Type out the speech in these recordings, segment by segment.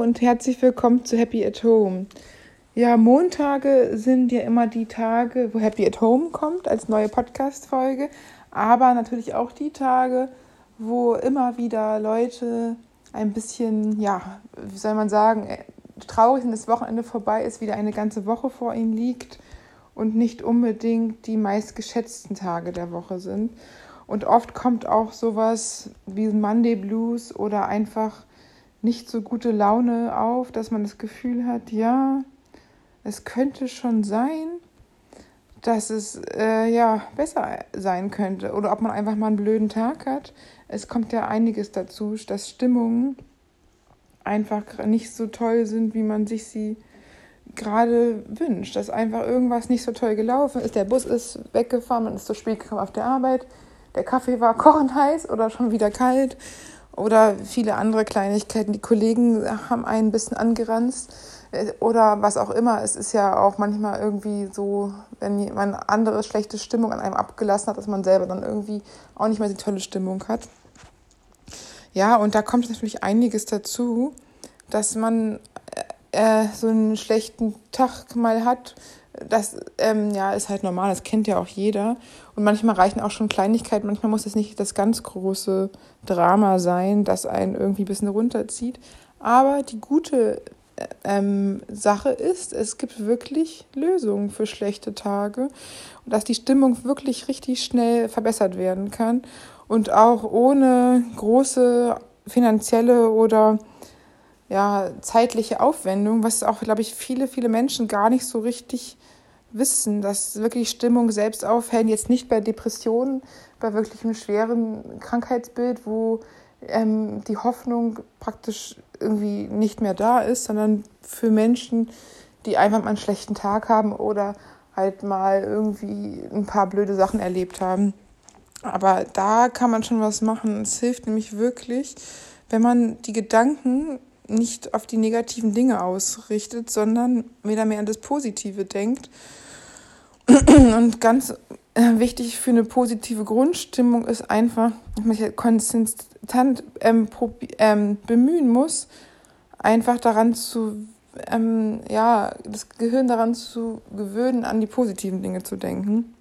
und herzlich willkommen zu Happy at Home. Ja, Montage sind ja immer die Tage, wo Happy at Home kommt als neue Podcast-Folge, aber natürlich auch die Tage, wo immer wieder Leute ein bisschen, ja, wie soll man sagen, äh, traurig sind, das Wochenende vorbei ist, wieder eine ganze Woche vor ihnen liegt und nicht unbedingt die meistgeschätzten Tage der Woche sind. Und oft kommt auch sowas wie Monday Blues oder einfach nicht so gute Laune auf, dass man das Gefühl hat, ja, es könnte schon sein, dass es äh, ja besser sein könnte oder ob man einfach mal einen blöden Tag hat. Es kommt ja einiges dazu, dass Stimmungen einfach nicht so toll sind, wie man sich sie gerade wünscht. Dass einfach irgendwas nicht so toll gelaufen ist. Der Bus ist weggefahren, man ist zu spät gekommen auf der Arbeit. Der Kaffee war kochend heiß oder schon wieder kalt oder viele andere Kleinigkeiten. Die Kollegen haben einen ein bisschen angeranzt äh, oder was auch immer. Es ist ja auch manchmal irgendwie so, wenn jemand andere schlechte Stimmung an einem abgelassen hat, dass man selber dann irgendwie auch nicht mehr die tolle Stimmung hat. Ja, und da kommt natürlich einiges dazu, dass man äh, äh so einen schlechten Tag mal hat, das ähm, ja, ist halt normal, das kennt ja auch jeder. Und manchmal reichen auch schon Kleinigkeiten, manchmal muss es nicht das ganz große Drama sein, das einen irgendwie ein bisschen runterzieht. Aber die gute äh, ähm, Sache ist, es gibt wirklich Lösungen für schlechte Tage und dass die Stimmung wirklich richtig schnell verbessert werden kann und auch ohne große finanzielle oder ja, zeitliche Aufwendung, was auch, glaube ich, viele, viele Menschen gar nicht so richtig wissen, dass wirklich Stimmung selbst aufhellen, jetzt nicht bei Depressionen, bei wirklich einem schweren Krankheitsbild, wo ähm, die Hoffnung praktisch irgendwie nicht mehr da ist, sondern für Menschen, die einfach mal einen schlechten Tag haben oder halt mal irgendwie ein paar blöde Sachen erlebt haben. Aber da kann man schon was machen. Es hilft nämlich wirklich, wenn man die Gedanken nicht auf die negativen Dinge ausrichtet, sondern wieder mehr an das Positive denkt. Und ganz äh, wichtig für eine positive Grundstimmung ist einfach, dass man sich konsistent ähm, ähm, bemühen muss, einfach daran zu, ähm, ja, das Gehirn daran zu gewöhnen, an die positiven Dinge zu denken.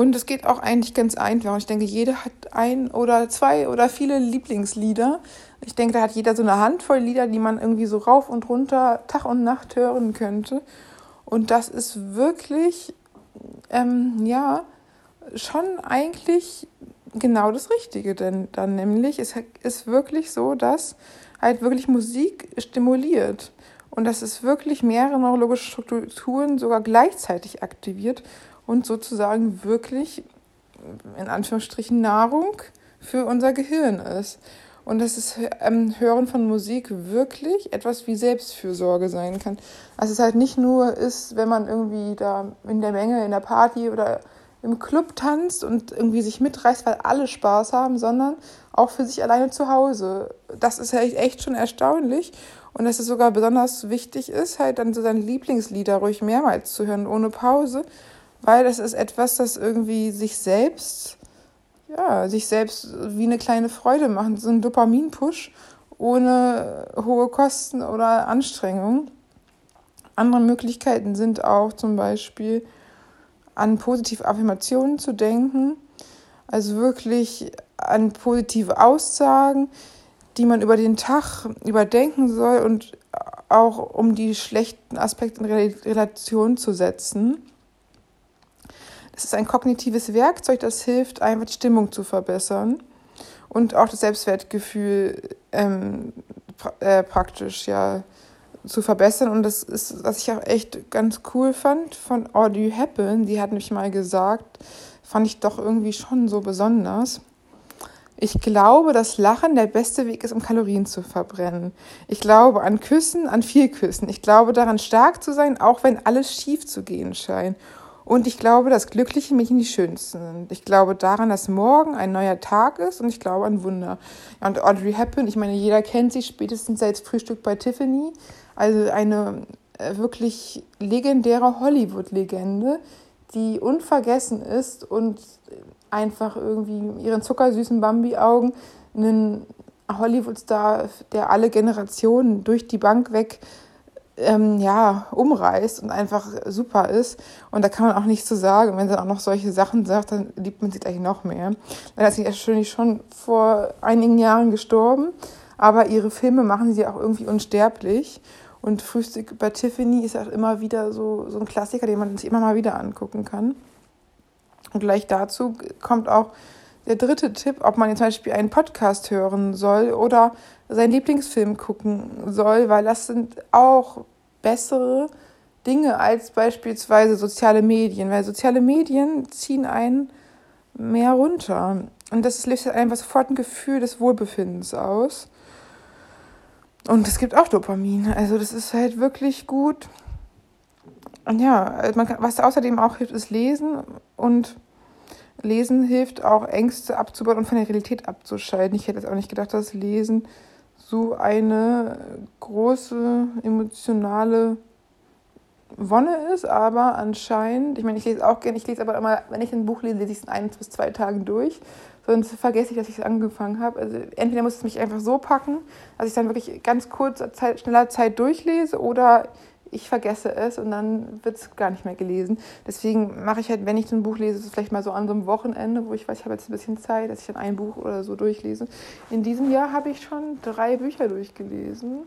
Und es geht auch eigentlich ganz einfach. Ich denke, jeder hat ein oder zwei oder viele Lieblingslieder. Ich denke, da hat jeder so eine Handvoll Lieder, die man irgendwie so rauf und runter Tag und Nacht hören könnte. Und das ist wirklich, ähm, ja, schon eigentlich genau das Richtige. Denn dann nämlich es ist wirklich so, dass halt wirklich Musik stimuliert. Und dass es wirklich mehrere neurologische Strukturen sogar gleichzeitig aktiviert und sozusagen wirklich in Anführungsstrichen Nahrung für unser Gehirn ist. Und dass das ähm, Hören von Musik wirklich etwas wie Selbstfürsorge sein kann. Also es halt nicht nur ist, wenn man irgendwie da in der Menge, in der Party oder im Club tanzt und irgendwie sich mitreißt, weil alle Spaß haben, sondern auch für sich alleine zu Hause. Das ist halt echt schon erstaunlich. Und dass es sogar besonders wichtig ist, halt dann so seine Lieblingslieder ruhig mehrmals zu hören, ohne Pause weil das ist etwas, das irgendwie sich selbst, ja, sich selbst wie eine kleine Freude macht, so ein Dopamin-Push ohne hohe Kosten oder Anstrengung. Andere Möglichkeiten sind auch zum Beispiel an positive Affirmationen zu denken, also wirklich an positive Aussagen, die man über den Tag überdenken soll und auch um die schlechten Aspekte in Relation zu setzen. Es ist ein kognitives Werkzeug, das hilft, einfach die Stimmung zu verbessern und auch das Selbstwertgefühl ähm, pra äh, praktisch ja zu verbessern. Und das ist, was ich auch echt ganz cool fand von Audrey Hepburn, die hat mich mal gesagt, fand ich doch irgendwie schon so besonders. Ich glaube, dass Lachen der beste Weg ist, um Kalorien zu verbrennen. Ich glaube an Küssen, an viel Küssen. Ich glaube daran, stark zu sein, auch wenn alles schief zu gehen scheint. Und ich glaube, dass glückliche Mädchen die schönsten sind. Ich glaube daran, dass morgen ein neuer Tag ist und ich glaube an Wunder. Und Audrey Hepburn, ich meine, jeder kennt sie spätestens seit Frühstück bei Tiffany. Also eine äh, wirklich legendäre Hollywood-Legende, die unvergessen ist und einfach irgendwie ihren zuckersüßen Bambi-Augen einen Hollywood-Star, der alle Generationen durch die Bank weg ähm, ja, umreißt und einfach super ist. Und da kann man auch nichts zu sagen. Wenn sie auch noch solche Sachen sagt, dann liebt man sie eigentlich noch mehr. Dann ist sie wahrscheinlich schon vor einigen Jahren gestorben, aber ihre Filme machen sie auch irgendwie unsterblich. Und Frühstück bei Tiffany ist auch immer wieder so, so ein Klassiker, den man sich immer mal wieder angucken kann. Und gleich dazu kommt auch der dritte Tipp, ob man jetzt zum Beispiel einen Podcast hören soll oder seinen Lieblingsfilm gucken soll, weil das sind auch bessere Dinge als beispielsweise soziale Medien, weil soziale Medien ziehen einen mehr runter. Und das löst einfach sofort ein Gefühl des Wohlbefindens aus. Und es gibt auch Dopamin. Also das ist halt wirklich gut. Und ja, man kann, was außerdem auch hilft, ist Lesen. Und Lesen hilft auch, Ängste abzubauen und von der Realität abzuschalten. Ich hätte jetzt auch nicht gedacht, dass Lesen so eine große emotionale Wonne ist, aber anscheinend, ich meine, ich lese auch gerne, ich lese aber immer, wenn ich ein Buch lese, lese ich es in ein bis zwei Tagen durch, sonst vergesse ich, dass ich es angefangen habe. Also entweder muss es mich einfach so packen, dass ich dann wirklich ganz kurz, Zeit, schneller Zeit durchlese oder ich vergesse es und dann wird es gar nicht mehr gelesen. Deswegen mache ich halt, wenn ich so ein Buch lese, vielleicht mal so an so einem Wochenende, wo ich weiß, ich habe jetzt ein bisschen Zeit, dass ich dann ein Buch oder so durchlese. In diesem Jahr habe ich schon drei Bücher durchgelesen.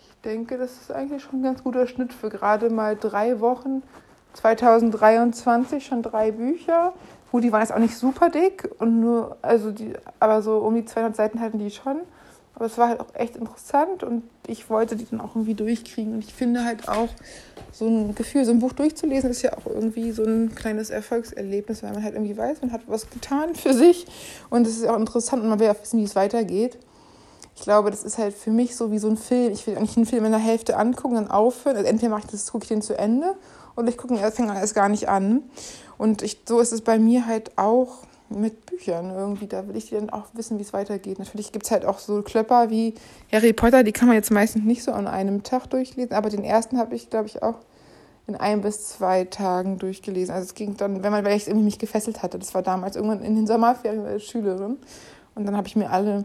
Ich denke, das ist eigentlich schon ein ganz guter Schnitt für gerade mal drei Wochen. 2023 schon drei Bücher. Gut, die waren jetzt auch nicht super dick und nur, also die, aber so um die 200 Seiten hatten die schon. Aber es war halt auch echt interessant und ich wollte die dann auch irgendwie durchkriegen. Und ich finde halt auch, so ein Gefühl, so ein Buch durchzulesen, ist ja auch irgendwie so ein kleines Erfolgserlebnis, weil man halt irgendwie weiß, man hat was getan für sich. Und es ist auch interessant und man will auch wissen, wie es weitergeht. Ich glaube, das ist halt für mich so wie so ein Film. Ich will eigentlich einen Film in der Hälfte angucken, dann aufhören. Also entweder mache ich das, gucke ich den zu Ende oder ich gucke ihn fange erst gar nicht an. Und ich, so ist es bei mir halt auch mit Büchern irgendwie. Da will ich dann auch wissen, wie es weitergeht. Natürlich gibt es halt auch so Klöpper wie Harry Potter, die kann man jetzt meistens nicht so an einem Tag durchlesen, aber den ersten habe ich, glaube ich, auch in ein bis zwei Tagen durchgelesen. Also es ging dann, wenn man, weil irgendwie mich gefesselt hatte, das war damals irgendwann in den Sommerferien als Schülerin. Und dann habe ich mir alle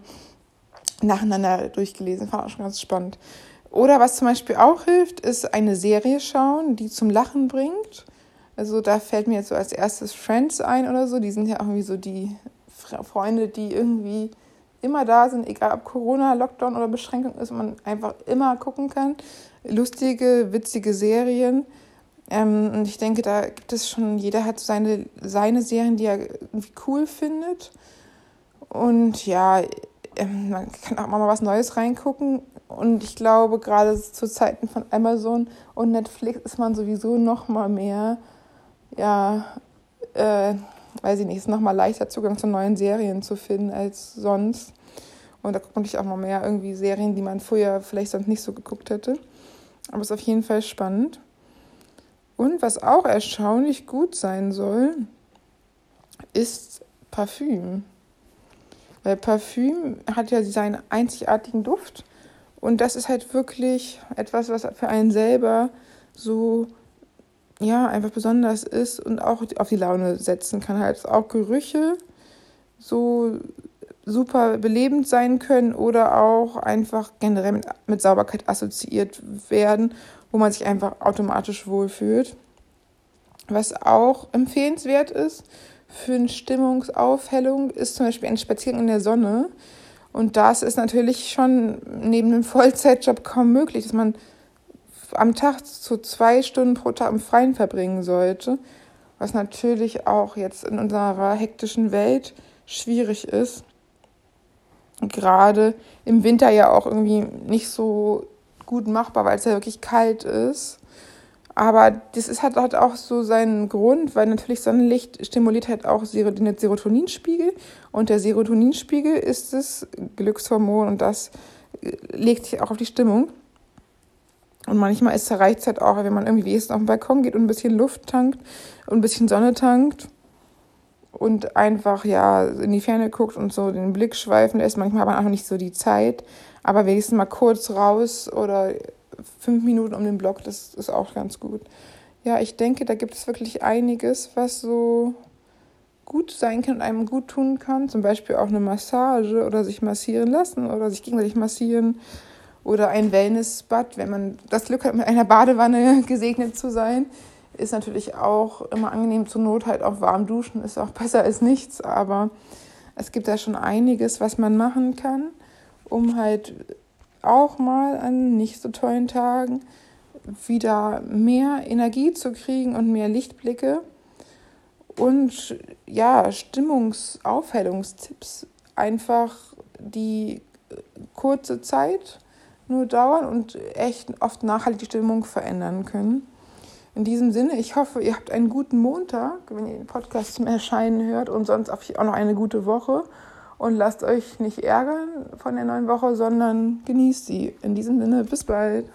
nacheinander durchgelesen. Fand auch schon ganz spannend. Oder was zum Beispiel auch hilft, ist eine Serie schauen, die zum Lachen bringt. Also da fällt mir jetzt so als erstes Friends ein oder so. Die sind ja auch irgendwie so die Freunde, die irgendwie immer da sind, egal ob Corona, Lockdown oder Beschränkung ist, man einfach immer gucken kann. Lustige, witzige Serien. Ähm, und ich denke, da gibt es schon, jeder hat seine, seine Serien, die er irgendwie cool findet. Und ja, ähm, man kann auch mal was Neues reingucken. Und ich glaube, gerade zu Zeiten von Amazon und Netflix ist man sowieso noch mal mehr ja, äh, weiß ich nicht, ist nochmal leichter Zugang zu neuen Serien zu finden als sonst. Und da guckt man auch noch mehr irgendwie Serien, die man vorher vielleicht sonst nicht so geguckt hätte. Aber es ist auf jeden Fall spannend. Und was auch erstaunlich gut sein soll, ist Parfüm. Weil Parfüm hat ja seinen einzigartigen Duft. Und das ist halt wirklich etwas, was für einen selber so ja, einfach besonders ist und auch auf die Laune setzen kann. Halt auch Gerüche so super belebend sein können oder auch einfach generell mit, mit Sauberkeit assoziiert werden, wo man sich einfach automatisch wohlfühlt. Was auch empfehlenswert ist für eine Stimmungsaufhellung, ist zum Beispiel ein Spaziergang in der Sonne. Und das ist natürlich schon neben einem Vollzeitjob kaum möglich, dass man am Tag zu zwei Stunden pro Tag im Freien verbringen sollte, was natürlich auch jetzt in unserer hektischen Welt schwierig ist. Gerade im Winter ja auch irgendwie nicht so gut machbar, weil es ja wirklich kalt ist. Aber das ist, hat, hat auch so seinen Grund, weil natürlich Sonnenlicht stimuliert halt auch den Serotoninspiegel. Und der Serotoninspiegel ist das Glückshormon und das legt sich auch auf die Stimmung. Und manchmal ist reicht es halt auch, wenn man irgendwie wenigstens auf den Balkon geht und ein bisschen Luft tankt und ein bisschen Sonne tankt und einfach ja in die Ferne guckt und so den Blick schweifen lässt. Manchmal hat man auch nicht so die Zeit, aber wenigstens mal kurz raus oder fünf Minuten um den Block, das ist auch ganz gut. Ja, ich denke, da gibt es wirklich einiges, was so gut sein kann und einem gut tun kann. Zum Beispiel auch eine Massage oder sich massieren lassen oder sich gegenseitig massieren oder ein Wellnessbad, wenn man das Glück hat, mit einer Badewanne gesegnet zu sein. Ist natürlich auch immer angenehm zur Not halt auch warm duschen, ist auch besser als nichts, aber es gibt da schon einiges, was man machen kann, um halt auch mal an nicht so tollen Tagen wieder mehr Energie zu kriegen und mehr Lichtblicke und ja, Stimmungsaufhellungstipps einfach die kurze Zeit nur dauern und echt oft nachhaltig die Stimmung verändern können. In diesem Sinne, ich hoffe, ihr habt einen guten Montag, wenn ihr den Podcast zum Erscheinen hört und sonst auch noch eine gute Woche. Und lasst euch nicht ärgern von der neuen Woche, sondern genießt sie. In diesem Sinne, bis bald.